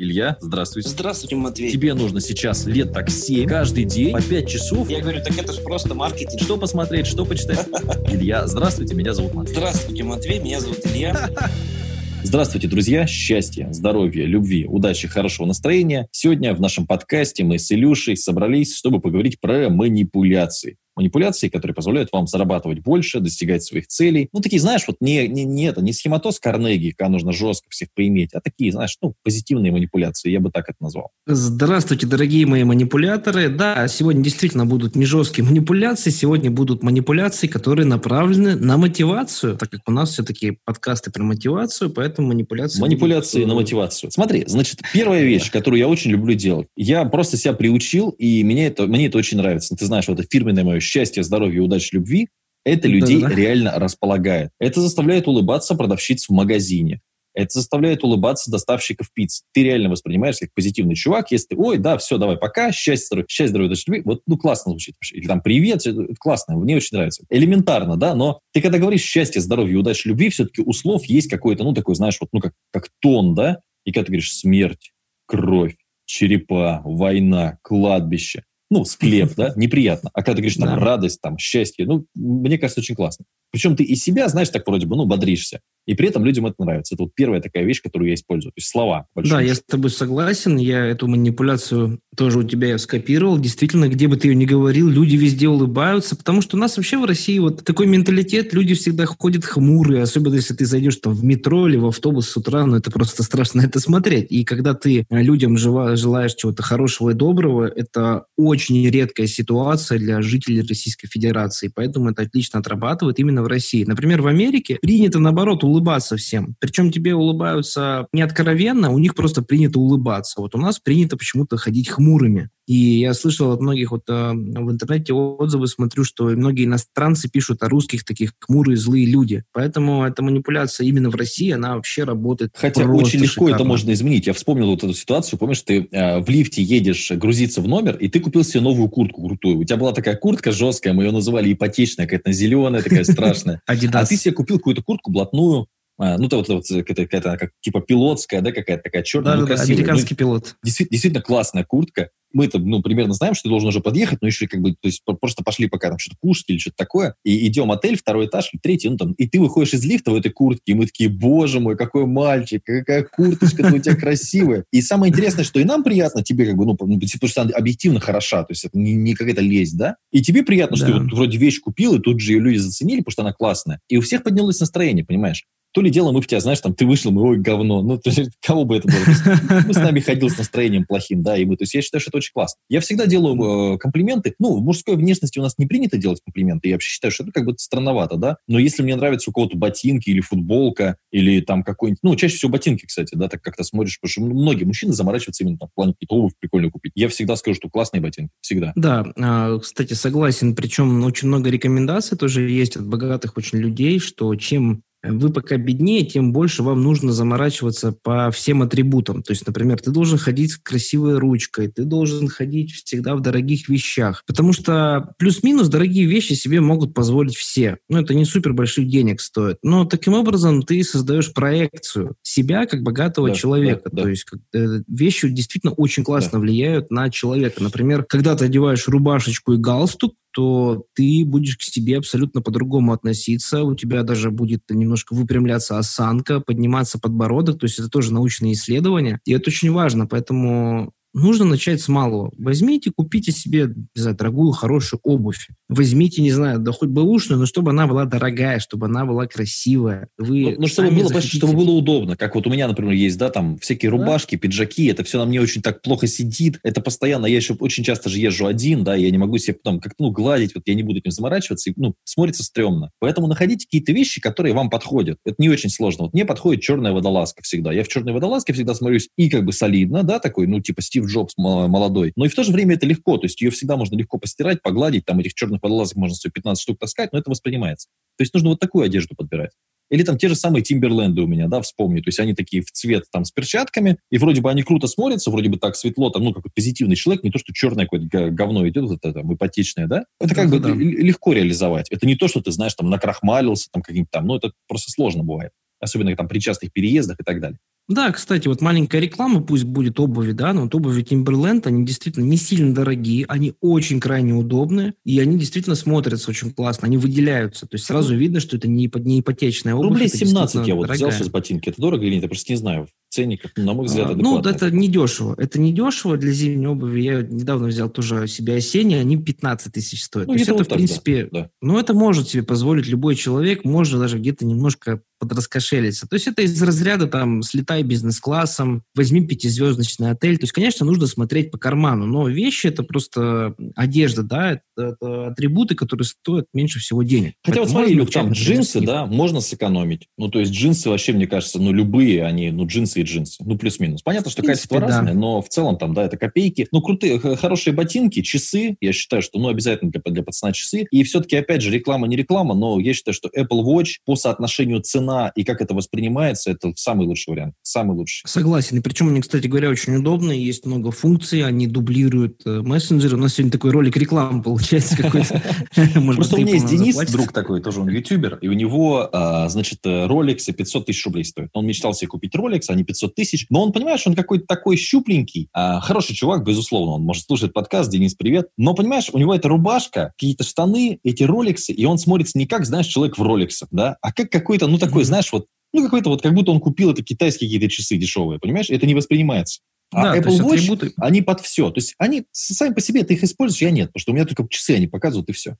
Илья, здравствуйте. Здравствуйте, Матвей. Тебе нужно сейчас лет так 7, каждый день, по 5 часов. Я говорю, так это же просто маркетинг. Что посмотреть, что почитать? Илья, здравствуйте, меня зовут Матвей. Здравствуйте, Матвей, меня зовут Илья. Здравствуйте, друзья! Счастья, здоровья, любви, удачи, хорошего настроения. Сегодня в нашем подкасте мы с Илюшей собрались, чтобы поговорить про манипуляции манипуляции, которые позволяют вам зарабатывать больше, достигать своих целей. Ну, такие, знаешь, вот не, не, не это, не схематоз Карнеги, когда нужно жестко всех поиметь, а такие, знаешь, ну, позитивные манипуляции, я бы так это назвал. Здравствуйте, дорогие мои манипуляторы. Да, сегодня действительно будут не жесткие манипуляции, сегодня будут манипуляции, которые направлены на мотивацию, так как у нас все-таки подкасты про мотивацию, поэтому манипуляции... Манипуляции будут... на мотивацию. Смотри, значит, первая вещь, которую я очень люблю делать, я просто себя приучил, и мне это, мне это очень нравится. Ты знаешь, вот это фирменное мое счастья, здоровья, удачи, любви, это людей да, да. реально располагает. Это заставляет улыбаться продавщиц в магазине. Это заставляет улыбаться доставщиков пиццы. Ты реально воспринимаешь как позитивный чувак, если ты, ой, да, все, давай, пока, счастье, здоровье, счастье, здоровье, удачи, любви. Вот, ну, классно звучит. Или там, привет, классно, мне очень нравится. Элементарно, да, но ты когда говоришь счастье, здоровье, удачи, любви, все-таки у слов есть какой-то, ну, такой, знаешь, вот, ну, как, как тон, да, и когда ты говоришь смерть, кровь, черепа, война, кладбище, ну, склеп, да, неприятно. А когда ты говоришь там да. радость, там, счастье, ну, мне кажется, очень классно. Причем ты и себя, знаешь, так вроде бы, ну, бодришься. И при этом людям это нравится. Это вот первая такая вещь, которую я использую. То есть слова. Да, я с тобой согласен. Я эту манипуляцию тоже у тебя скопировал. Действительно, где бы ты ее ни говорил, люди везде улыбаются. Потому что у нас вообще в России вот такой менталитет. Люди всегда ходят хмурые. Особенно, если ты зайдешь там в метро или в автобус с утра. Ну, это просто страшно это смотреть. И когда ты людям желаешь чего-то хорошего и доброго, это очень редкая ситуация для жителей Российской Федерации. Поэтому это отлично отрабатывает именно в России. Например, в Америке принято, наоборот, улыбаться улыбаться всем. Причем тебе улыбаются не откровенно, у них просто принято улыбаться. Вот у нас принято почему-то ходить хмурыми. И я слышал от многих вот э, в интернете отзывы, смотрю, что многие иностранцы пишут о русских таких хмурые, злые люди. Поэтому эта манипуляция именно в России, она вообще работает Хотя очень легко шикарно. это можно изменить. Я вспомнил вот эту ситуацию. Помнишь, ты э, в лифте едешь грузиться в номер, и ты купил себе новую куртку крутую. У тебя была такая куртка жесткая, мы ее называли ипотечная, какая-то зеленая, такая страшная. А ты себе купил какую-то куртку блатную, а, ну, это вот, вот какая-то, как, типа пилотская, да, какая-то такая черная, да, ну, да, американский ну, пилот. Действительно, действительно классная куртка мы это, ну, примерно знаем, что ты должен уже подъехать, но еще как бы, то есть просто пошли пока там что-то кушать или что-то такое, и идем отель, второй этаж, или третий, ну там, и ты выходишь из лифта в этой куртке, и мы такие, боже мой, какой мальчик, какая курточка у тебя красивая. И самое интересное, что и нам приятно, тебе как бы, ну, потому что она объективно хороша, то есть это не, не какая-то лесть, да? И тебе приятно, что вот вроде вещь купил, и тут же ее люди заценили, потому что она классная. И у всех поднялось настроение, понимаешь? То ли дело мы в тебя, знаешь, там, ты вышел, мы, ой, говно. Ну, то есть, кого бы это было? Мы с нами ходил с настроением плохим, да, и мы. То есть, я считаю, что это очень классно. Я всегда делаю э, комплименты. Ну, в мужской внешности у нас не принято делать комплименты. Я вообще считаю, что это как бы странновато, да. Но если мне нравится у кого-то ботинки или футболка, или там какой-нибудь... Ну, чаще всего ботинки, кстати, да, так как-то смотришь, потому что многие мужчины заморачиваются именно там, в плане обувь прикольно купить. Я всегда скажу, что классные ботинки. Всегда. Да, а, кстати, согласен. Причем очень много рекомендаций тоже есть от богатых очень людей, что чем вы пока беднее, тем больше вам нужно заморачиваться по всем атрибутам. То есть, например, ты должен ходить с красивой ручкой, ты должен ходить всегда в дорогих вещах. Потому что плюс-минус дорогие вещи себе могут позволить все. Ну, это не супер больших денег стоит. Но таким образом ты создаешь проекцию себя как богатого да, человека. Да, да. То есть как, э, вещи действительно очень классно да. влияют на человека. Например, когда ты одеваешь рубашечку и галстук, то ты будешь к себе абсолютно по-другому относиться, у тебя даже будет немножко выпрямляться осанка, подниматься подбородок, то есть это тоже научные исследования, и это очень важно, поэтому нужно начать с малого. Возьмите, купите себе, не знаю, дорогую, хорошую обувь. Возьмите, не знаю, да хоть бэушную, но чтобы она была дорогая, чтобы она была красивая. Вы ну, ну чтобы было, захотите... чтобы было удобно. Как вот у меня, например, есть, да, там всякие рубашки, да? пиджаки, это все на мне очень так плохо сидит. Это постоянно, я еще очень часто же езжу один, да, я не могу себе потом как-то, ну, гладить, вот я не буду этим заморачиваться, и, ну, смотрится стрёмно. Поэтому находите какие-то вещи, которые вам подходят. Это не очень сложно. Вот мне подходит черная водолазка всегда. Я в черной водолазке всегда смотрюсь и как бы солидно, да, такой, ну, типа Стив Джобс молодой. Но и в то же время это легко, то есть ее всегда можно легко постирать, погладить, там этих черных водолазок можно стоить 15 штук таскать, но это воспринимается. То есть нужно вот такую одежду подбирать. Или там те же самые Тимберленды у меня, да, вспомни. То есть они такие в цвет там с перчатками, и вроде бы они круто смотрятся, вроде бы так светло, там, ну, какой позитивный человек, не то, что черное какое-то говно идет, вот это там ипотечное, да? Это как да, бы да. легко реализовать. Это не то, что ты, знаешь, там накрахмалился, там каким-то там, ну, это просто сложно бывает. Особенно там при частых переездах и так далее. Да, кстати, вот маленькая реклама, пусть будет обуви, да, но вот обуви Timberland, они действительно не сильно дорогие, они очень крайне удобные, и они действительно смотрятся очень классно, они выделяются. То есть сразу видно, что это не, не ипотечная обувь. Рублей 17 я вот дорогая. взял сейчас ботинки. Это дорого или нет? Я просто не знаю. Ценник, на мой взгляд, а, Ну, это не дешево. Это не дешево для зимней обуви. Я недавно взял тоже себе осенние, они 15 тысяч стоят. Ну, То есть это, в принципе, да, ну, это может себе позволить любой человек, может даже где-то немножко подраскошелиться. То есть это из разряда там слетай бизнес-классом, возьми пятизвездочный отель. То есть, конечно, нужно смотреть по карману, но вещи это просто одежда, да, это, это атрибуты, которые стоят меньше всего денег. Хотя вот смотри, Люк, там джинсы, да, можно сэкономить. Ну, то есть джинсы вообще, мне кажется, ну, любые они, ну, джинсы и джинсы, ну, плюс-минус. Понятно, что принципе, качество да. разное, но в целом там, да, это копейки. Ну, крутые, хорошие ботинки, часы, я считаю, что, ну, обязательно для, для пацана часы. И все-таки, опять же, реклама не реклама, но я считаю, что Apple Watch по соотношению цены цена и как это воспринимается, это самый лучший вариант. Самый лучший. Согласен. И причем они, кстати говоря, очень удобные. Есть много функций, они дублируют э, мессенджеры. У нас сегодня такой ролик рекламы получается какой-то. Просто у меня есть Денис, друг такой, тоже он ютубер, и у него, а, значит, Rolex 500 тысяч рублей стоит. Он мечтал себе купить Rolex, а не 500 тысяч. Но он, понимаешь, он какой-то такой щупленький. А, хороший чувак, безусловно. Он может слушать подкаст. Денис, привет. Но, понимаешь, у него эта рубашка, какие-то штаны, эти роликсы, и он смотрится не как, знаешь, человек в роликсах, да, а как какой-то, ну, такой, знаешь, вот, ну, какой-то вот, как будто он купил это китайские какие-то часы дешевые, понимаешь? Это не воспринимается. А да, Apple Watch, атрибуты... они под все. То есть они сами по себе, ты их используешь, я нет, потому что у меня только часы они показывают, и все.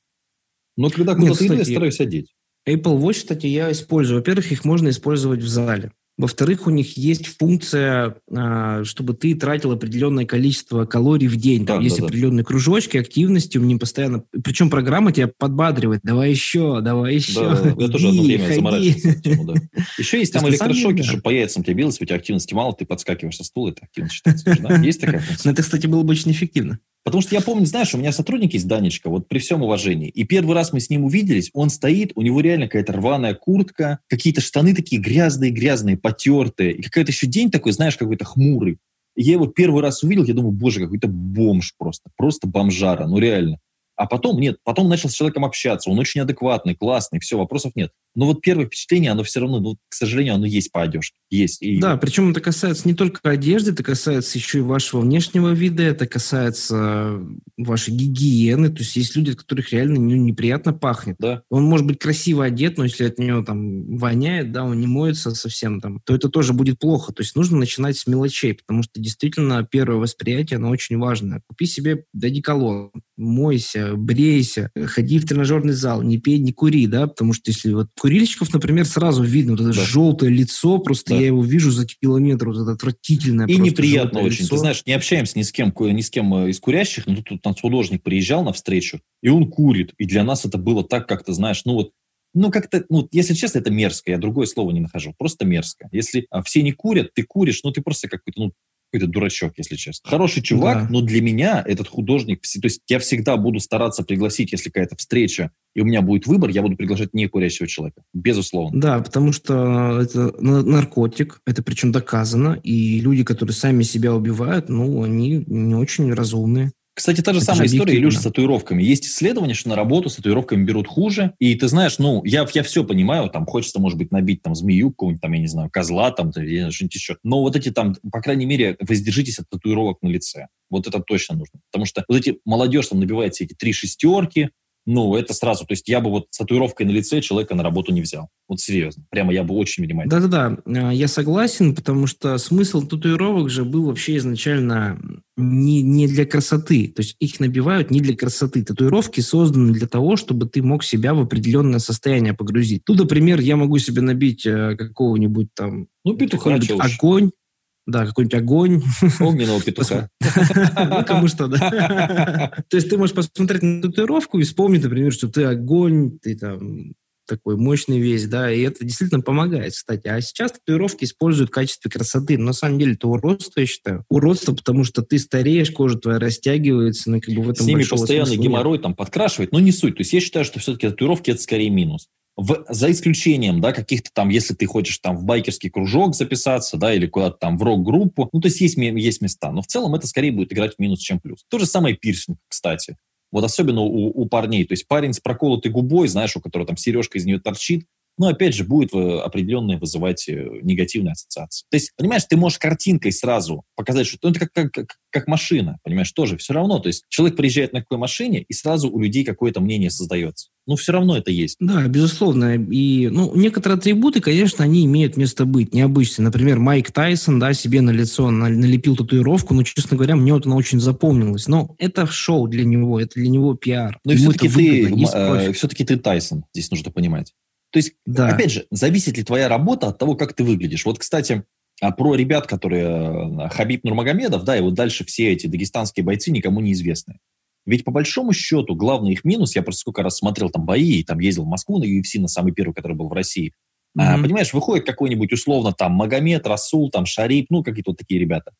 Но когда куда-то иду, я стараюсь одеть. Apple Watch, кстати, я использую. Во-первых, их можно использовать в зале. Во-вторых, у них есть функция, а, чтобы ты тратил определенное количество калорий в день. Там да, есть да, определенные да. кружочки, активности, у меня постоянно... Причем программа тебя подбадривает. Давай еще, давай еще. Да, я тоже одно время заморачивался. Да. Еще есть там электрошоки, чтобы по яйцам тебе билось, у тебя активности мало, ты подскакиваешь со стула, это активность считается. Есть такая функция? Ну, это, кстати, было бы очень эффективно. Потому что я помню, знаешь, у меня сотрудник есть, Данечка, вот при всем уважении. И первый раз мы с ним увиделись, он стоит, у него реально какая-то рваная куртка, какие-то штаны такие грязные-грязные, потертые, и какой-то еще день такой, знаешь, какой-то хмурый. И я его первый раз увидел, я думаю, боже, какой-то бомж просто, просто бомжара, ну реально. А потом, нет, потом начал с человеком общаться, он очень адекватный, классный, все, вопросов нет. Но вот первое впечатление, оно все равно, ну, к сожалению, оно есть по одежке. Есть. И... Да, причем это касается не только одежды, это касается еще и вашего внешнего вида, это касается вашей гигиены. То есть есть люди, от которых реально ну, неприятно пахнет. Да. Он может быть красиво одет, но если от него там воняет, да, он не моется совсем там, то это тоже будет плохо. То есть нужно начинать с мелочей, потому что действительно первое восприятие, оно очень важное. Купи себе додеколон, мойся, брейся, ходи в тренажерный зал, не пей, не кури, да, потому что если вот курильщиков, например, сразу видно вот это да. желтое лицо, просто да. я его вижу за километр, вот это отвратительное. И неприятно очень. Лицо. Ты знаешь, не общаемся ни с кем, ни с кем э, из курящих, но тут, тут там художник приезжал на встречу, и он курит. И для нас это было так, как то знаешь, ну вот ну, как-то, ну, если честно, это мерзко, я другое слово не нахожу, просто мерзко. Если а, все не курят, ты куришь, ну, ты просто какой-то, ну, какой-то дурачок, если честно. Хороший чувак, да. но для меня этот художник, то есть я всегда буду стараться пригласить, если какая-то встреча, и у меня будет выбор, я буду приглашать не курящего человека, безусловно. Да, потому что это наркотик, это причем доказано, и люди, которые сами себя убивают, ну, они не очень разумные. Кстати, та же это самая же история, Илюш, с татуировками. Есть исследования, что на работу с татуировками берут хуже. И ты знаешь, ну, я, я все понимаю, там хочется, может быть, набить там змею какого-нибудь, там, я не знаю, козла, там, что-нибудь еще. Но вот эти там, по крайней мере, воздержитесь от татуировок на лице. Вот это точно нужно. Потому что вот эти молодежь там набивает все эти три шестерки, ну, это сразу. То есть я бы вот с татуировкой на лице человека на работу не взял. Вот серьезно. Прямо я бы очень внимательно. Да-да-да, я согласен, потому что смысл татуировок же был вообще изначально не, не для красоты. То есть их набивают не для красоты. Татуировки созданы для того, чтобы ты мог себя в определенное состояние погрузить. Тут, например, я могу себе набить э, какого-нибудь там... Ну, петуха. Огонь, да, какой-нибудь огонь. Огненного петуха. Ну, кому что, да. То есть ты можешь посмотреть на татуировку и вспомнить, например, что ты огонь, ты там такой мощный весь, да, и это действительно помогает, кстати. А сейчас татуировки используют в качестве красоты. Но на самом деле это уродство, я считаю. Уродство, потому что ты стареешь, кожа твоя растягивается, ну, как бы в этом С ними постоянно геморрой нет. там подкрашивает, но не суть. То есть я считаю, что все-таки татуировки это скорее минус в, за исключением, да, каких-то там, если ты хочешь там в байкерский кружок записаться, да, или куда-то там в рок-группу, ну, то есть есть, есть места, но в целом это скорее будет играть в минус, чем плюс. То же самое пирсинг, кстати. Вот особенно у, у парней. То есть парень с проколотой губой, знаешь, у которого там сережка из нее торчит, но опять же будет э, определенные вызывать э, негативные ассоциации. То есть, понимаешь, ты можешь картинкой сразу показать, что ну, это как, как, как, машина, понимаешь, тоже все равно. То есть человек приезжает на какой машине, и сразу у людей какое-то мнение создается. Ну, все равно это есть. Да, безусловно. И, ну, некоторые атрибуты, конечно, они имеют место быть, необычные. Например, Майк Тайсон, да, себе на лицо налепил татуировку, но, честно говоря, мне вот она очень запомнилась. Но это шоу для него, это для него пиар. Но все-таки ты, э, все-таки ты Тайсон, здесь нужно понимать. То есть, да. опять же, зависит ли твоя работа от того, как ты выглядишь. Вот, кстати, а про ребят, которые э, Хабиб Нурмагомедов, да, и вот дальше все эти дагестанские бойцы никому не известны. Ведь по большому счету главный их минус, я просто сколько раз смотрел там бои, там ездил в Москву на UFC, на самый первый, который был в России. Mm-hmm. А, понимаешь, выходит какой-нибудь условно там Магомед, Расул, там Шарип, ну какие-то вот такие ребята.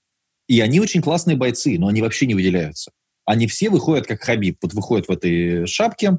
И они очень классные бойцы, но они вообще не выделяются. Они все выходят как Хабиб, вот выходят в этой шапке,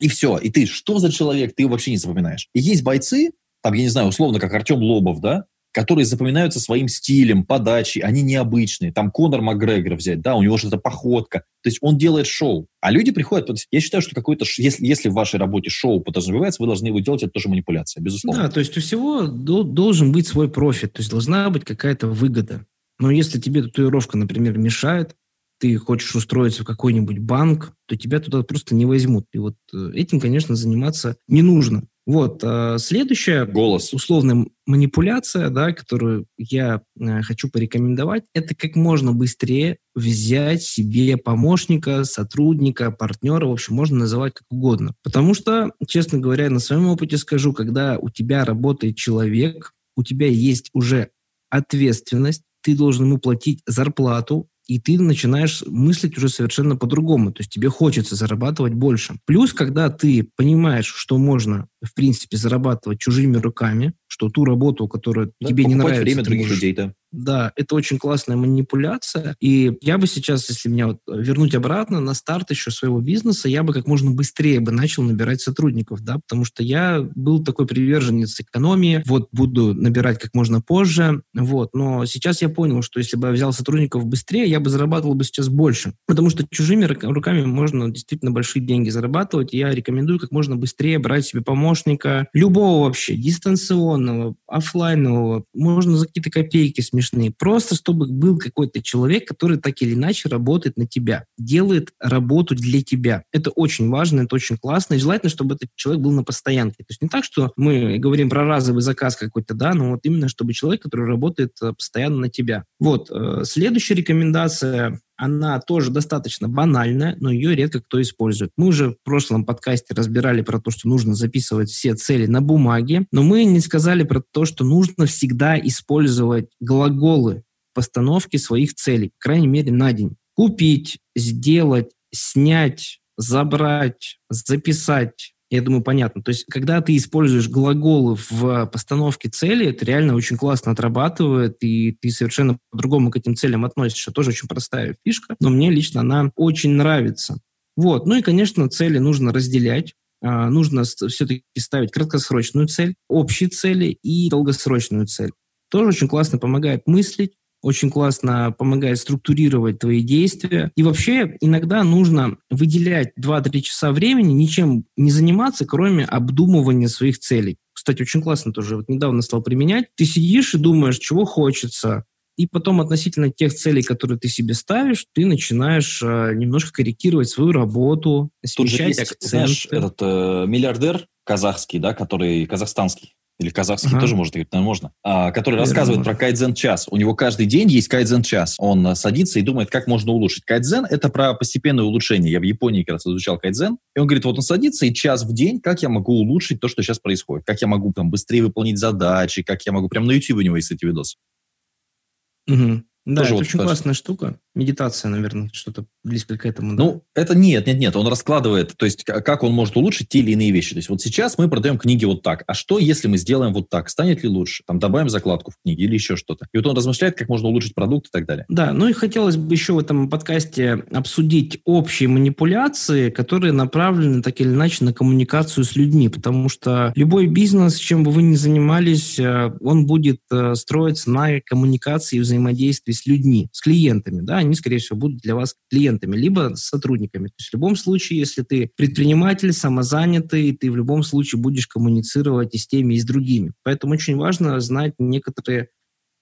и все. И ты, что за человек, ты его вообще не запоминаешь. И есть бойцы, там, я не знаю, условно, как Артем Лобов, да, которые запоминаются своим стилем, подачей, они необычные. Там Конор Макгрегор взять, да, у него что-то походка. То есть он делает шоу. А люди приходят... Я считаю, что какой-то... Если, если в вашей работе шоу подразумевается, вы должны его делать, это тоже манипуляция, безусловно. Да, то есть у всего должен быть свой профит, то есть должна быть какая-то выгода. Но если тебе татуировка, например, мешает, ты хочешь устроиться в какой-нибудь банк, то тебя туда просто не возьмут. И вот э, этим, конечно, заниматься не нужно. Вот, а следующая Голос. условная манипуляция, да, которую я э, хочу порекомендовать, это как можно быстрее взять себе помощника, сотрудника, партнера, в общем, можно называть как угодно. Потому что, честно говоря, на своем опыте скажу, когда у тебя работает человек, у тебя есть уже ответственность, ты должен ему платить зарплату, и ты начинаешь мыслить уже совершенно по-другому. То есть тебе хочется зарабатывать больше. Плюс, когда ты понимаешь, что можно, в принципе, зарабатывать чужими руками, что ту работу, которая да, тебе не нравится... время других можешь... людей, да. Да, это очень классная манипуляция. И я бы сейчас, если меня вот вернуть обратно на старт еще своего бизнеса, я бы как можно быстрее бы начал набирать сотрудников, да, потому что я был такой приверженец экономии, вот буду набирать как можно позже, вот. Но сейчас я понял, что если бы я взял сотрудников быстрее, я бы зарабатывал бы сейчас больше, потому что чужими руками можно действительно большие деньги зарабатывать. И я рекомендую как можно быстрее брать себе помощника, любого вообще, дистанционного, офлайнового, можно за какие-то копейки смешать смешные. Просто чтобы был какой-то человек, который так или иначе работает на тебя, делает работу для тебя. Это очень важно, это очень классно. И желательно, чтобы этот человек был на постоянке. То есть не так, что мы говорим про разовый заказ какой-то, да, но вот именно чтобы человек, который работает э, постоянно на тебя. Вот. Э, следующая рекомендация она тоже достаточно банальная, но ее редко кто использует. Мы уже в прошлом подкасте разбирали про то, что нужно записывать все цели на бумаге, но мы не сказали про то, что нужно всегда использовать глаголы постановки своих целей, по крайней мере, на день. Купить, сделать, снять, забрать, записать, я думаю, понятно. То есть, когда ты используешь глаголы в постановке цели, это реально очень классно отрабатывает, и ты совершенно по-другому к этим целям относишься. Тоже очень простая фишка, но мне лично она очень нравится. Вот. Ну и, конечно, цели нужно разделять. А, нужно все-таки ставить краткосрочную цель, общие цели и долгосрочную цель. Тоже очень классно помогает мыслить, очень классно помогает структурировать твои действия. И вообще иногда нужно выделять 2-3 часа времени, ничем не заниматься, кроме обдумывания своих целей. Кстати, очень классно тоже. Вот недавно стал применять. Ты сидишь и думаешь, чего хочется, и потом относительно тех целей, которые ты себе ставишь, ты начинаешь э, немножко корректировать свою работу, смещать акценты. Знаешь, этот э, миллиардер казахский, да, который казахстанский, или казахский ага. тоже может, наверное, можно, а, который Наверное, рассказывает можно. про кайдзен час. У него каждый день есть кайдзен час. Он а, садится и думает, как можно улучшить. Кайдзен — это про постепенное улучшение. Я в Японии как раз изучал кайдзен. И он говорит, вот он садится и час в день, как я могу улучшить то, что сейчас происходит. Как я могу там быстрее выполнить задачи, как я могу... Прям на YouTube у него есть эти видосы. Угу. Да, Тоже это вот очень классная штука. Медитация, наверное, что-то близко к этому. Да? Ну, это нет, нет, нет. Он раскладывает, то есть как он может улучшить те или иные вещи. То есть вот сейчас мы продаем книги вот так. А что, если мы сделаем вот так? Станет ли лучше? Там добавим закладку в книге или еще что-то. И вот он размышляет, как можно улучшить продукт и так далее. Да, ну и хотелось бы еще в этом подкасте обсудить общие манипуляции, которые направлены так или иначе на коммуникацию с людьми. Потому что любой бизнес, чем бы вы ни занимались, э, он будет э, строиться на коммуникации и взаимодействии с людьми, с клиентами. Да? Они, скорее всего, будут для вас клиентами, либо сотрудниками. То есть в любом случае, если ты предприниматель, самозанятый, ты в любом случае будешь коммуницировать и с теми, и с другими. Поэтому очень важно знать некоторые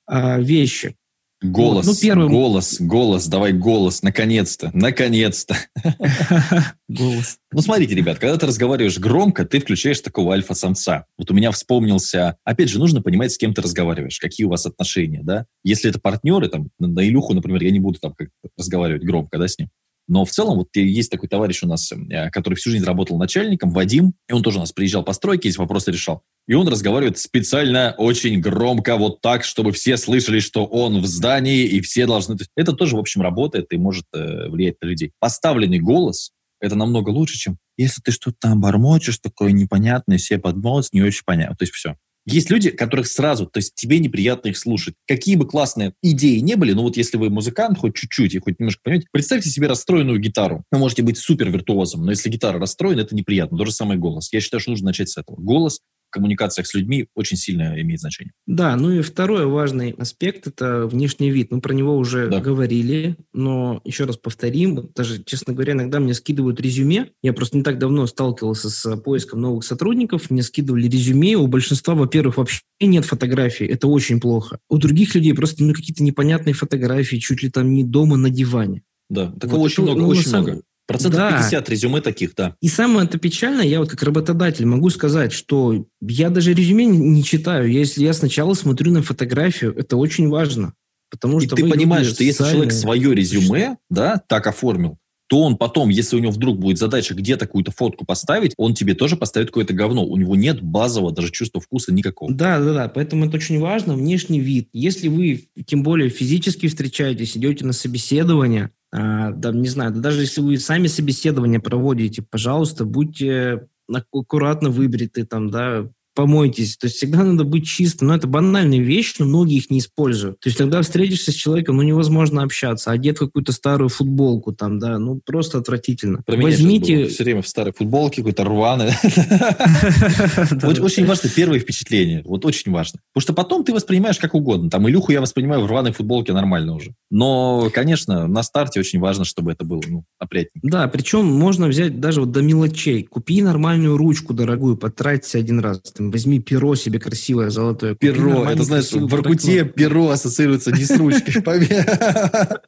а, вещи. Голос, ну, первым... голос, голос, давай голос, наконец-то, наконец-то. Голос. Ну, смотрите, ребят, когда ты разговариваешь громко, ты включаешь такого альфа-самца. Вот у меня вспомнился... Опять же, нужно понимать, с кем ты разговариваешь, какие у вас отношения, да? Если это партнеры, там, на Илюху, например, я не буду там разговаривать громко, да, с ним. Но в целом, вот есть такой товарищ у нас, э, который всю жизнь работал начальником, Вадим, и он тоже у нас приезжал по стройке, эти вопросы решал. И он разговаривает специально очень громко, вот так, чтобы все слышали, что он в здании, и все должны... Это тоже, в общем, работает и может э, влиять на людей. Поставленный голос – это намного лучше, чем если ты что-то там бормочешь, такое непонятное, все под нос, не очень понятно. То есть все. Есть люди, которых сразу, то есть тебе неприятно их слушать. Какие бы классные идеи не были, но вот если вы музыкант, хоть чуть-чуть и хоть немножко понимаете, представьте себе расстроенную гитару. Вы можете быть супер виртуозом, но если гитара расстроена, это неприятно. То же самое голос. Я считаю, что нужно начать с этого. Голос коммуникациях с людьми очень сильно имеет значение. Да, ну и второй важный аспект – это внешний вид. Мы про него уже да. говорили, но еще раз повторим, даже, честно говоря, иногда мне скидывают резюме. Я просто не так давно сталкивался с поиском новых сотрудников, мне скидывали резюме, у большинства, во-первых, вообще нет фотографий, это очень плохо. У других людей просто ну, какие-то непонятные фотографии, чуть ли там не дома на диване. Да, такого вот очень это, много, ну, очень много. Процентов да. 50 резюме таких, да. И самое это печальное, я вот как работодатель могу сказать, что я даже резюме не читаю. Если я сначала смотрю на фотографию, это очень важно. Потому и что ты понимаешь, что если человек свое резюме, да, так оформил, то он потом, если у него вдруг будет задача где-то какую-то фотку поставить, он тебе тоже поставит какое-то говно. У него нет базового даже чувства вкуса никакого. Да, да, да. Поэтому это очень важно, внешний вид. Если вы, тем более, физически встречаетесь, идете на собеседование, а, да, не знаю, даже если вы сами собеседование проводите, пожалуйста, будьте аккуратно выбриты, там, да, помойтесь. То есть всегда надо быть чистым. Но это банальная вещь, но многие их не используют. То есть когда встретишься с человеком, ну невозможно общаться. Одет какую-то старую футболку там, да, ну просто отвратительно. Про Возьмите... Все время в старой футболке, какой-то рваный. Очень важно первое впечатление. Вот очень важно. Потому что потом ты воспринимаешь как угодно. Там Илюху я воспринимаю в рваной футболке нормально уже. Но, конечно, на старте очень важно, чтобы это было ну, опрятненько. Да, причем можно взять даже вот до мелочей. Купи нормальную ручку дорогую, потраться один раз допустим, возьми перо себе красивое золотое. Перо, это знаешь, в Воркуте перо ассоциируется не с ручкой.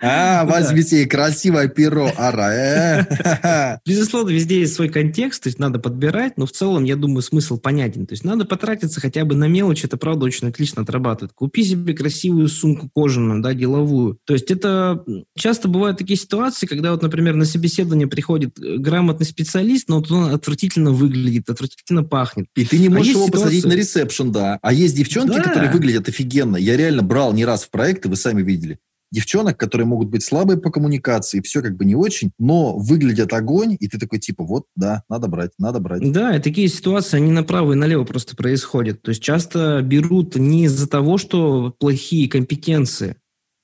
А, возьмите красивое перо, ара. Э. Безусловно, везде есть свой контекст, то есть надо подбирать, но в целом, я думаю, смысл понятен. То есть надо потратиться хотя бы на мелочь, это правда очень отлично отрабатывает. Купи себе красивую сумку кожаную, да, деловую. То есть это часто бывают такие ситуации, когда вот, например, на собеседование приходит грамотный специалист, но вот он отвратительно выглядит, отвратительно пахнет. И ты не можешь а его ситуация... посадить на ресепшн, да. А есть девчонки, да. которые выглядят офигенно. Я реально брал не раз в проекты, вы сами видели девчонок, которые могут быть слабые по коммуникации, все как бы не очень, но выглядят огонь, и ты такой типа, вот, да, надо брать, надо брать. Да, и такие ситуации, они направо и налево просто происходят. То есть часто берут не из-за того, что плохие компетенции,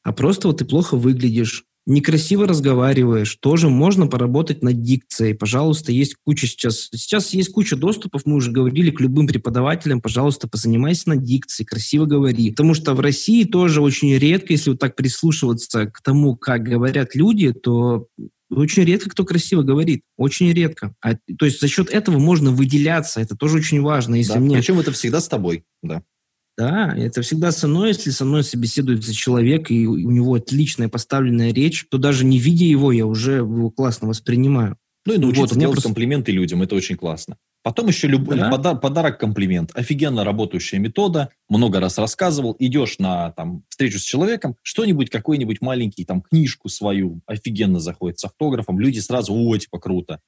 а просто вот ты плохо выглядишь, некрасиво разговариваешь, тоже можно поработать над дикцией. Пожалуйста, есть куча сейчас... Сейчас есть куча доступов, мы уже говорили, к любым преподавателям, пожалуйста, позанимайся над дикцией, красиво говори. Потому что в России тоже очень редко, если вот так прислушиваться к тому, как говорят люди, то очень редко кто красиво говорит. Очень редко. А, то есть за счет этого можно выделяться. Это тоже очень важно. Если да, мне... Причем это всегда с тобой. Да. Да, это всегда со мной. Если со мной собеседуется человек, и у него отличная поставленная речь, то даже не видя его, я уже его классно воспринимаю. Ну и научиться вот, делать просто... комплименты людям, это очень классно. Потом еще люб... да? подар... подарок-комплимент. Офигенно работающая метода. Много раз рассказывал. Идешь на там, встречу с человеком, что-нибудь, какой-нибудь маленький, там, книжку свою, офигенно заходит с автографом. Люди сразу, о, типа, круто.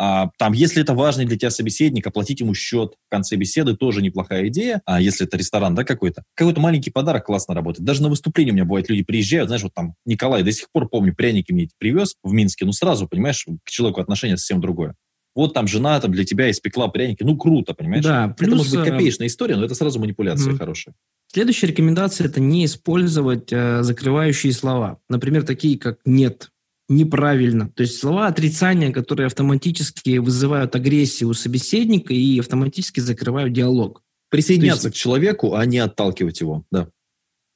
А, там, если это важный для тебя собеседник, оплатить ему счет в конце беседы тоже неплохая идея. А если это ресторан, да, какой-то, какой-то маленький подарок классно работает. Даже на выступлении у меня бывает, люди приезжают, знаешь, вот там Николай до сих пор помню, пряники мне привез в Минске, ну сразу, понимаешь, к человеку отношение совсем другое. Вот там жена там для тебя испекла пряники. Ну, круто, понимаешь? Да, плюс, это может быть э, копеечная история, но это сразу манипуляция mm. хорошая. Следующая рекомендация – это не использовать э, закрывающие слова. Например, такие как «нет», неправильно. То есть слова отрицания, которые автоматически вызывают агрессию у собеседника и автоматически закрывают диалог. Присоединяться есть, к человеку, а не отталкивать его, да.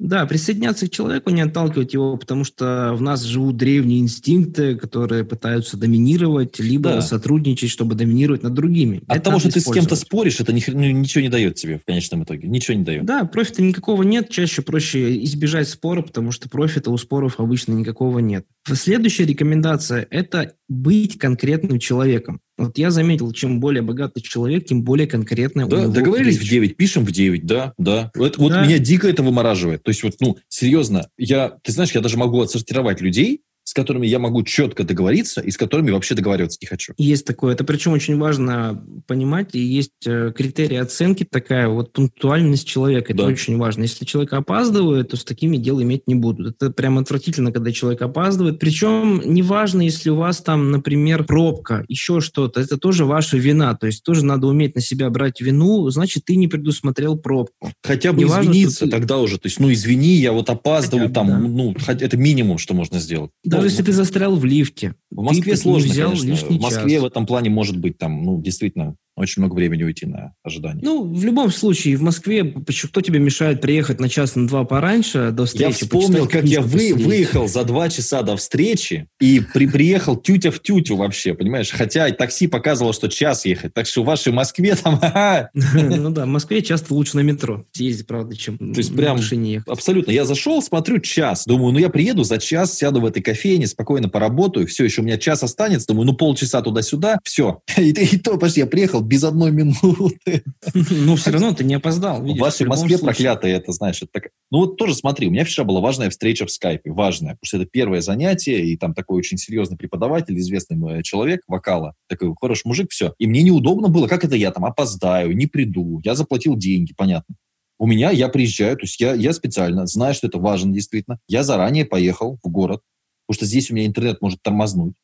Да, присоединяться к человеку, не отталкивать его, потому что в нас живут древние инстинкты, которые пытаются доминировать, либо Да. сотрудничать, чтобы доминировать над другими. От Это того, что ты с кем-то споришь, это ни ну, ничего не дает тебе в конечном итоге. Ничего не дает. Да, профита никакого нет, чаще проще избежать спора, потому что профита у споров обычно никакого нет. Следующая рекомендация – это быть конкретным человеком. Вот я заметил, чем более богатый человек, тем более конкретная у Да, него договорились в речь. 9, пишем в 9, да, да. Вот, вот Да. меня дико это вымораживает. То есть вот, ну, серьезно, я, ты знаешь, я даже могу отсортировать людей, с которыми я могу четко договориться и с которыми вообще договариваться не хочу. Есть такое. Это причем очень важно понимать. И есть э, критерий оценки такая, вот пунктуальность человека. Это Да. очень важно. Если человек опаздывает, то с такими дел иметь не будут. Это прям отвратительно, когда человек опаздывает. Причем неважно, если у вас там, например, пробка, еще что-то. Это тоже ваша вина. То есть тоже надо уметь на себя брать вину. Значит, ты не предусмотрел пробку. Хотя бы Неважно, извиниться ты- тогда уже. То есть, ну, извини, я вот опаздываю Хотя бы, там, да. ну, это минимум, что можно сделать. Даже если ты застрял в лифте. В Москве сложно, взял конечно. В Москве час. в этом плане может быть там, ну, действительно, очень много времени уйти на ожидание. Ну, в любом случае, в Москве, почему- кто тебе мешает приехать на час, на два пораньше до встречи? Я вспомнил, как я вы, выехал за два часа до встречи и при, приехал тютя в тютю вообще, понимаешь? Хотя и такси показывало, что час ехать. Так что в вашей Москве там Ну да, в Москве часто лучше на метро съездить, правда, чем То есть прям абсолютно. Я зашел, смотрю, час. Думаю, ну я приеду за час, сяду в этой кофейне, спокойно поработаю. Все, еще у меня час останется. Думаю, ну полчаса туда-сюда. Все. И, и то, почти я приехал без одной минуты. Но все равно ты не опоздал. В видишь, вашей любом Москве случае. это, знаешь, это так... Ну вот тоже смотри, у меня вчера была важная встреча в скайпе, важная, потому что это первое занятие, и там такой очень серьезный преподаватель, известный мой человек вокала, такой хороший мужик, все. И мне неудобно было, как это я там опоздаю, не приду, я заплатил деньги, понятно. У меня, я приезжаю, то есть я, я специально, знаю, что это важно действительно, я заранее поехал в город, потому что здесь у меня интернет может тормознуть.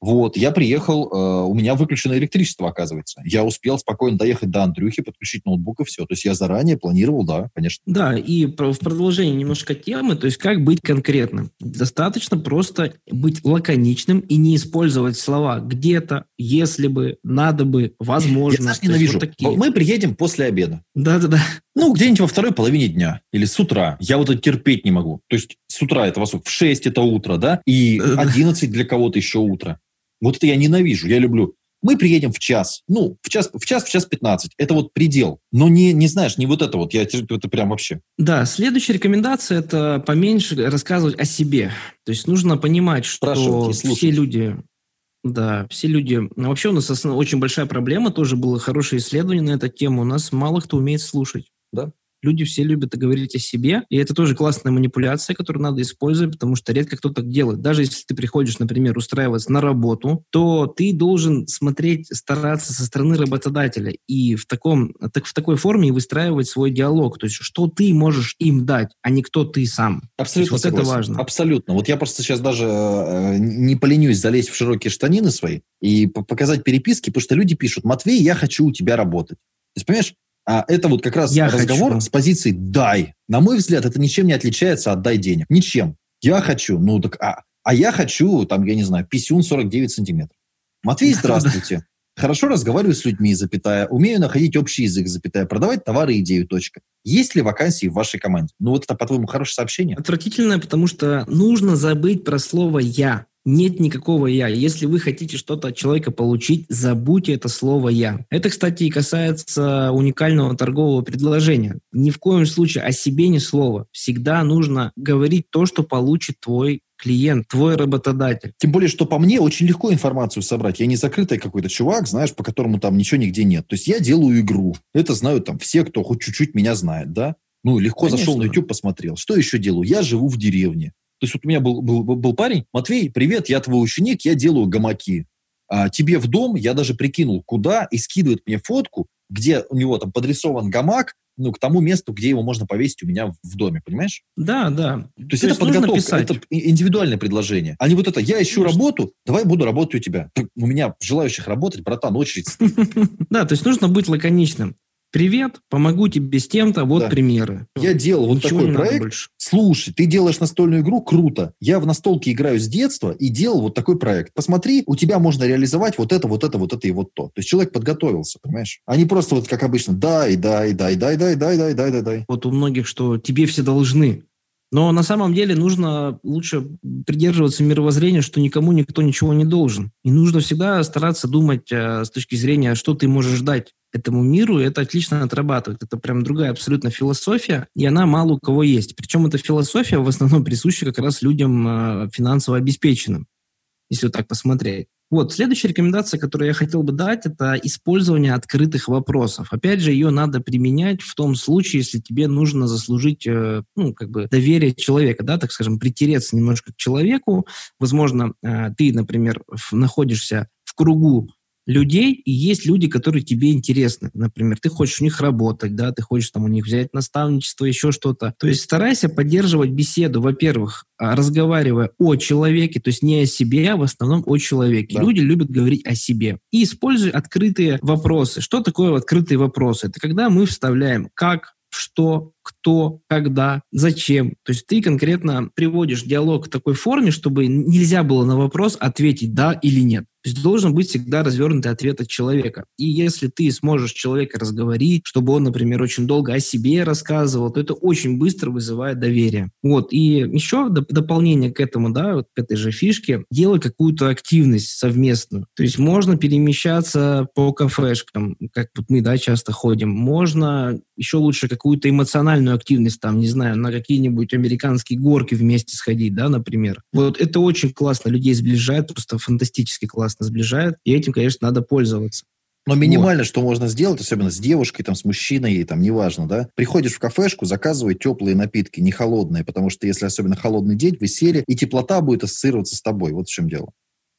Вот, я приехал, э, у меня выключено электричество, оказывается. Я успел спокойно доехать до Андрюхи, подключить ноутбук и все. То есть я заранее планировал, да, конечно. Да, и в продолжение немножко темы, то есть как быть конкретным. Достаточно просто быть лаконичным и не использовать слова «где-то», «если бы», «надо бы», «возможно». Я, знаешь, ненавижу. вот такие. Мы приедем после обеда. Да-да-да. Ну, где-нибудь во второй половине дня или с утра. Я вот это терпеть не могу. То есть с утра это во сколько? В 6 это утро, да? И Да-да. 11 для кого-то еще утро. Вот это я ненавижу. Я люблю. Мы приедем в час. Ну, в час, в час, в час 15. Это вот предел. Но не, не знаешь, не вот это вот. Я это прям вообще. Да, следующая рекомендация – это поменьше рассказывать о себе. То есть нужно понимать, что все люди, да, все люди... ну, Вообще у нас основ- очень большая проблема, тоже было хорошее исследование на эту тему. У нас мало кто умеет слушать. Да. Люди все любят говорить о себе, и это тоже классная манипуляция, которую надо использовать, потому что редко кто так делает. Даже если ты приходишь, например, устраиваться на работу, то ты должен смотреть, стараться со стороны работодателя и в, таком, так, в такой форме выстраивать свой диалог. То есть что ты можешь им дать, а не кто ты сам. Абсолютно вот это важно. Абсолютно. Вот я просто сейчас даже э, не поленюсь залезть в широкие штанины свои и по- показать переписки, потому что люди пишут, Матвей, я хочу у тебя работать. То есть, понимаешь, а это вот как раз Я разговор хочу. с позиции «дай». На мой взгляд, это ничем не отличается от «дай денег». Ничем. Я хочу, ну так, а, а я хочу, там, я не знаю, писюн 49 сантиметров. Матвей, здравствуйте. Хорошо разговариваю с людьми, запятая. Умею находить общий язык, запятая. Продавать товары идею, точка. Есть ли вакансии в вашей команде? Ну вот это, по-твоему, хорошее сообщение? Отвратительное, потому что нужно забыть про слово «я». Нет никакого «я». Если вы хотите что-то от человека получить, забудьте это слово «я». Это, кстати, и касается уникального торгового предложения. Ни в коем случае о себе ни слова. Всегда нужно говорить то, что получит твой клиент, твой работодатель. Тем более, что по мне очень легко информацию собрать. Я не закрытый какой-то чувак, знаешь, по которому там ничего нигде нет. То есть я делаю игру. Это знают там все, кто хоть чуть-чуть меня знает, да? Ну, легко Конечно. зашел на YouTube, посмотрел. Что еще делаю? Я живу в деревне. То есть вот у меня был, был, был- парень, Матвей, привет, я твой ученик, я делаю гамаки. А тебе в дом я даже прикинул, куда, и скидывает мне фотку, где у него там подрисован гамак, ну, к тому месту, где его можно повесить у меня в, доме, понимаешь? Да, да. То есть это нужно подготовка, писать. это индивидуальное предложение. А не вот это, я ищу Конечно. работу, давай буду работать у тебя. У меня желающих работать, братан, очередь. Да, то есть нужно быть лаконичным. Привет, помогу тебе с тем-то, вот Да. примеры. Я делал вот Ничего такой не надо проект. больше. Слушай, ты делаешь настольную игру, круто. Я в настолке играю с детства и делал вот такой проект. Посмотри, у тебя можно реализовать вот это, вот это, вот это и вот то. То есть человек подготовился, понимаешь? А не просто вот как обычно, дай, дай, дай, дай, дай, дай, дай, дай, дай, дай. Вот у многих, что тебе все должны. Но на самом деле нужно лучше придерживаться мировоззрения, что никому никто ничего не должен. И нужно всегда стараться думать э, с точки зрения, что ты можешь дать этому миру, и это отлично отрабатывает. Это прям другая абсолютно философия, и она мало у кого есть. Причем эта философия в основном присуща как раз людям э, финансово обеспеченным, если вот так посмотреть. Вот, следующая рекомендация, которую я хотел бы дать, это использование открытых вопросов. Опять же, ее надо применять в том случае, если тебе нужно заслужить, э, ну, как бы доверие человека, да, так скажем, притереться немножко к человеку. Возможно, э, ты, например, находишься в кругу людей, и есть люди, которые тебе интересны. Например, ты хочешь у них работать, да, ты хочешь там у них взять наставничество, еще что-то. То есть старайся поддерживать беседу, во-первых, а, разговаривая о человеке, то есть не о себе, а в основном о человеке. Да. Люди любят говорить о себе. И используй открытые вопросы. Что такое открытые вопросы? Это когда мы вставляем как, что, кто, когда, зачем. То есть ты конкретно приводишь диалог в такой форме, чтобы нельзя было на вопрос ответить да или нет. То есть должен быть всегда развернутый ответ от человека. И если ты сможешь человека разговорить, чтобы он, например, очень долго о себе рассказывал, то это очень быстро вызывает доверие. Вот. И еще доп- дополнение к этому, да, вот к этой же фишке, делай какую-то активность совместную. То есть можно перемещаться по кафешкам, как вот мы, да, часто ходим. Можно еще лучше какую-то эмоциональную активность, там, не знаю, на какие-нибудь американские горки вместе сходить, да, например. Вот это очень классно, людей сближает, просто фантастически классно сближает, и этим, конечно, надо пользоваться. Но минимально, вот. что можно сделать, особенно с девушкой, там, с мужчиной, там, неважно, да, приходишь в кафешку, заказывай теплые напитки, не холодные, потому что если особенно холодный день, вы сели, и теплота будет ассоциироваться с тобой. Вот в чем дело.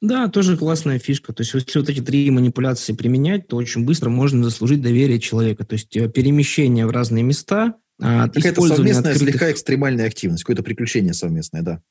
Да, тоже классная фишка. То есть, если вот эти три манипуляции применять, то очень быстро можно заслужить доверие человека. То есть, э, перемещение в разные места, Какая-то совместная, открытых... слегка экстремальная активность, какое-то приключение совместное, да.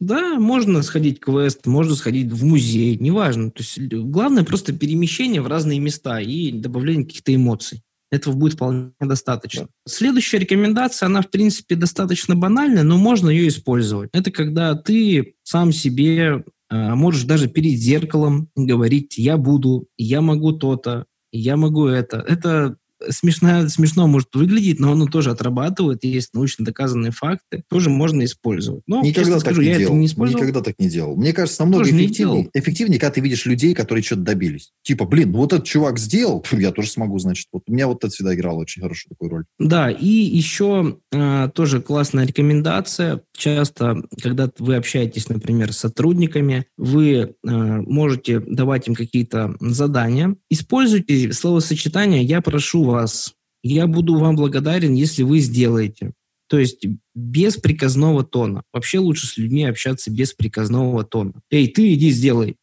Да, можно сходить в квест, можно сходить в музей, неважно. То есть главное просто перемещение в разные места и добавление каких-то эмоций. Этого будет вполне достаточно. Следующая рекомендация, она, в принципе, достаточно банальная, но можно ее использовать. Это когда ты сам себе э, можешь даже перед зеркалом говорить «я буду», «я могу то-то», «я могу это». Это смешно, смешно может выглядеть, но оно тоже отрабатывает, есть научно доказанные факты, тоже можно использовать. Но, Никогда так скажу, не я делал. Это не использовал. Никогда так не делал. Мне кажется, намного тоже эффективнее, эффективнее, когда ты видишь людей, которые что-то добились. Типа, блин, вот этот чувак сделал, я тоже смогу, значит. Вот у меня вот это всегда играло очень хорошую такую роль. Да, и еще э, тоже классная рекомендация. Часто, когда вы общаетесь, например, с сотрудниками, вы э, можете давать им какие-то задания. Используйте словосочетание «я прошу вас. Я буду вам благодарен, если вы сделаете. То есть без приказного тона. Вообще лучше с людьми общаться без приказного тона. Эй, ты иди сделай.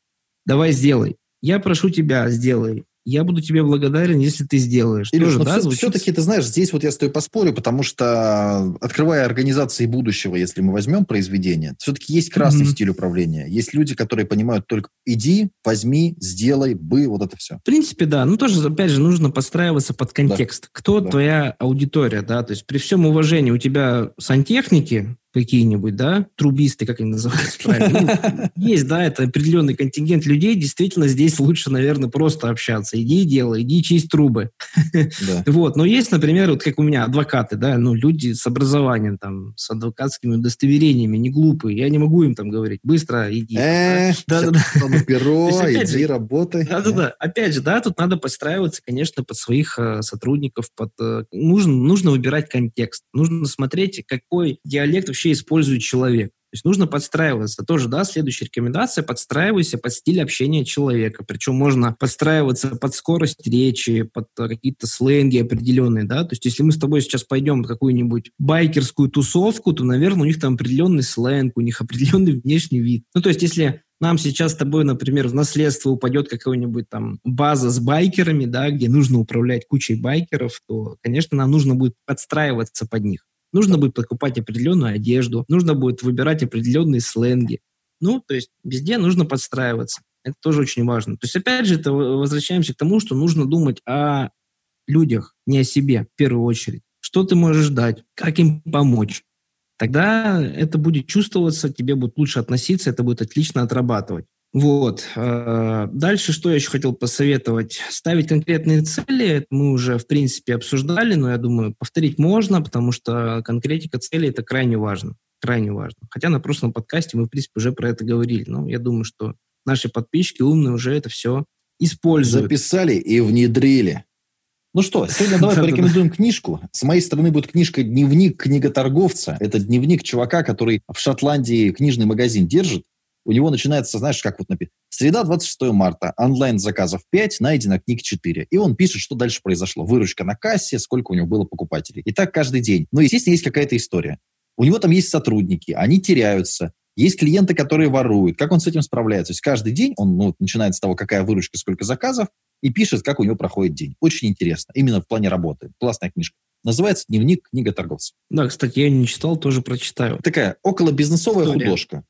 Давай сделай. Я прошу тебя, сделай я буду тебе благодарен, если ты сделаешь. Илюш, Тоже, да, все, все-таки, ты знаешь, здесь вот я с тобой поспорю, потому что, открывая организации будущего, если мы возьмем произведение, все-таки есть красный mm-hmm. стиль управления. Есть люди, которые понимают только иди, возьми, сделай, бы, вот это все. В принципе, да. Ну, тоже, опять же, нужно подстраиваться под контекст. Да. Кто да. твоя аудитория, да? То есть при всем уважении у тебя сантехники, какие-нибудь, да, трубисты, как они называются правильно. Ну, есть, да, это определенный контингент людей. Действительно, здесь лучше, наверное, просто общаться. Иди и делай, иди чисть трубы. Да. Вот. Но есть, например, вот как у меня адвокаты, да, ну, люди с образованием, там, с адвокатскими удостоверениями, не глупые. Я не могу им там говорить, быстро иди. Да, да, да. Перо, иди, работай. Да, да, да. Опять же, да, тут надо подстраиваться, конечно, под своих э, сотрудников, под... Э, нужно, нужно выбирать контекст. Нужно смотреть, какой диалект вообще вообще использует человек. То есть нужно подстраиваться. Тоже, да, следующая рекомендация, подстраивайся под стиль общения человека. Причем можно подстраиваться под скорость речи, под какие-то сленги определенные, да. То есть если мы с тобой сейчас пойдем в какую-нибудь байкерскую тусовку, то, наверное, у них там определенный сленг, у них определенный внешний вид. Ну, то есть если нам сейчас с тобой, например, в наследство упадет какая-нибудь там база с байкерами, да, где нужно управлять кучей байкеров, то, конечно, нам нужно будет подстраиваться под них. Нужно будет покупать определенную одежду, нужно будет выбирать определенные сленги. Ну, то есть везде нужно подстраиваться. Это тоже очень важно. То есть, опять же, это возвращаемся к тому, что нужно думать о людях, не о себе в первую очередь. Что ты можешь дать, как им помочь. Тогда это будет чувствоваться, тебе будет лучше относиться, это будет отлично отрабатывать. Вот. Э, дальше что я еще хотел посоветовать? Ставить конкретные цели. Это мы уже, в принципе, обсуждали, но я думаю, повторить можно, потому что конкретика цели – это крайне важно. Крайне важно. Хотя на прошлом подкасте мы, в принципе, уже про это говорили. Но я думаю, что наши подписчики умные уже это все используют. Записали и внедрили. Ну что, сегодня давай порекомендуем книжку. С моей стороны будет книжка «Дневник книготорговца». Это дневник чувака, который в Шотландии книжный магазин держит. У него начинается, знаешь, как вот написано. Среда, 26 марта. Онлайн заказов 5, найдено книг 4. И он пишет, что дальше произошло. Выручка на кассе, сколько у него было покупателей. И так каждый день. Но, естественно, есть какая-то история. У него там есть сотрудники, они теряются. Есть клиенты, которые воруют. Как он с этим справляется? То есть каждый день он ну, начинает с того, какая выручка, сколько заказов, и пишет, как у него проходит день. Очень интересно. Именно в плане работы. Классная книжка. Называется «Дневник книга торговца». Да, кстати, я не читал, тоже прочитаю. Такая около бизнесовая художка.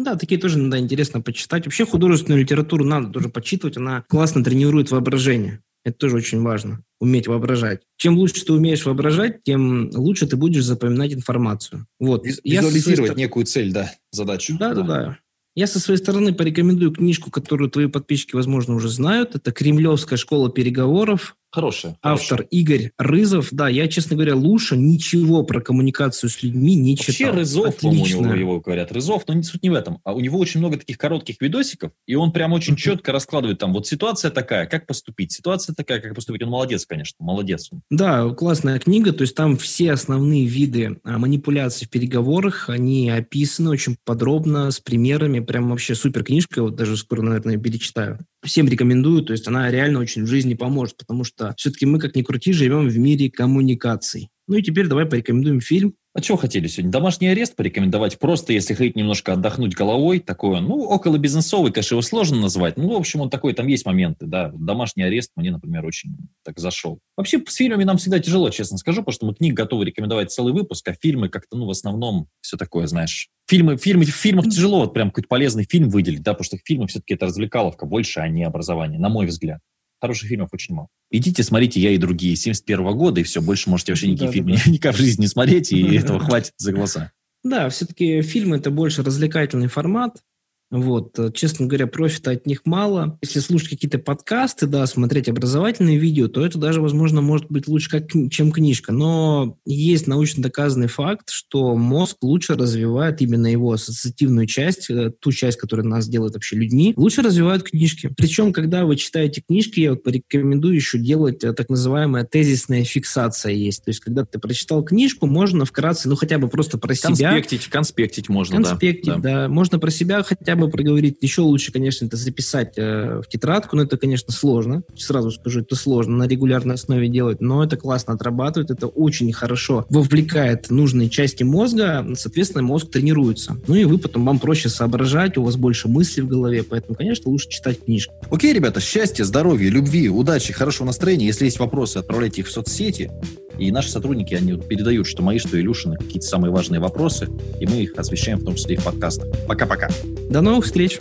Да, такие тоже иногда интересно почитать. Вообще художественную литературу надо тоже почитывать. Она классно тренирует воображение. Это тоже очень важно, уметь воображать. Чем лучше ты умеешь воображать, тем лучше ты будешь запоминать информацию. Вот. Визуализировать Я некую цель, да, задачу. Да, да, да. Я со своей стороны порекомендую книжку, которую твои подписчики, возможно, уже знают. Это «Кремлевская школа переговоров». Хорошая. Автор хорошая. Игорь Рызов. Да, я, честно говоря, лучше ничего про коммуникацию с людьми не Вообще читал. Рызов, по-моему, у него его говорят. Рызов, но не суть не в этом. А у него очень много таких коротких видосиков, и он прям очень четко раскладывает там, вот ситуация такая, как поступить, ситуация такая, как поступить. Он молодец, конечно, молодец. Да, классная книга, то есть там все основные виды а, манипуляций в переговорах, они описаны очень подробно, с примерами, прям вообще супер книжка, вот даже скоро, наверное, перечитаю. Всем рекомендую, то есть она реально очень в жизни поможет, потому что все-таки мы, как ни крути, живем в мире коммуникаций. Ну и теперь давай порекомендуем фильм а чего хотели сегодня? Домашний арест порекомендовать? Просто, если хотите немножко отдохнуть головой, такое, ну, около бизнесовый, конечно, его сложно назвать. Ну, в общем, он такой, там есть моменты, да. Домашний арест мне, например, очень так зашел. Вообще, с фильмами нам всегда тяжело, честно скажу, потому что мы книг готовы рекомендовать целый выпуск, а фильмы как-то, ну, в основном все такое, знаешь. Фильмы, фильмы, в фильмах тяжело вот прям какой-то полезный фильм выделить, да, потому что фильмы все-таки это развлекаловка больше, а не образование, на мой взгляд хороших фильмов очень мало. Идите, смотрите «Я и другие» 71 года, и все, больше можете вообще никакие да, фильмы да. никак в жизни не смотреть, и этого хватит за глаза. Да, все-таки фильм – это больше развлекательный формат, вот, э, честно говоря, профита от них мало. Если слушать какие-то подкасты, да, смотреть образовательные видео, то это даже, возможно, может быть лучше, как, чем книжка. Но есть научно доказанный факт, что мозг лучше развивает именно его ассоциативную часть, э, ту часть, которая нас делает вообще людьми, лучше развивают книжки. Причем, когда вы читаете книжки, я вот порекомендую еще делать э, так называемая тезисная фиксация есть. То есть, когда ты прочитал книжку, можно вкратце, ну, хотя бы просто про конспектить, себя... Конспектить, конспектить можно, конспектить, да. да. Можно про себя хотя бы бы проговорить. Еще лучше, конечно, это записать э, в тетрадку, но это, конечно, сложно. Сразу скажу, это сложно на регулярной основе делать, но это классно отрабатывает, это очень хорошо вовлекает нужные части мозга, соответственно, мозг тренируется. Ну и вы потом, вам проще соображать, у вас больше мыслей в голове, поэтому, конечно, лучше читать книжку. Окей, ребята, счастья, здоровья, любви, удачи, хорошего настроения. Если есть вопросы, отправляйте их в соцсети. И наши сотрудники, они передают, что мои, что Илюшины, какие-то самые важные вопросы, и мы их освещаем в том числе и в подкастах. Пока-пока. До новых встреч!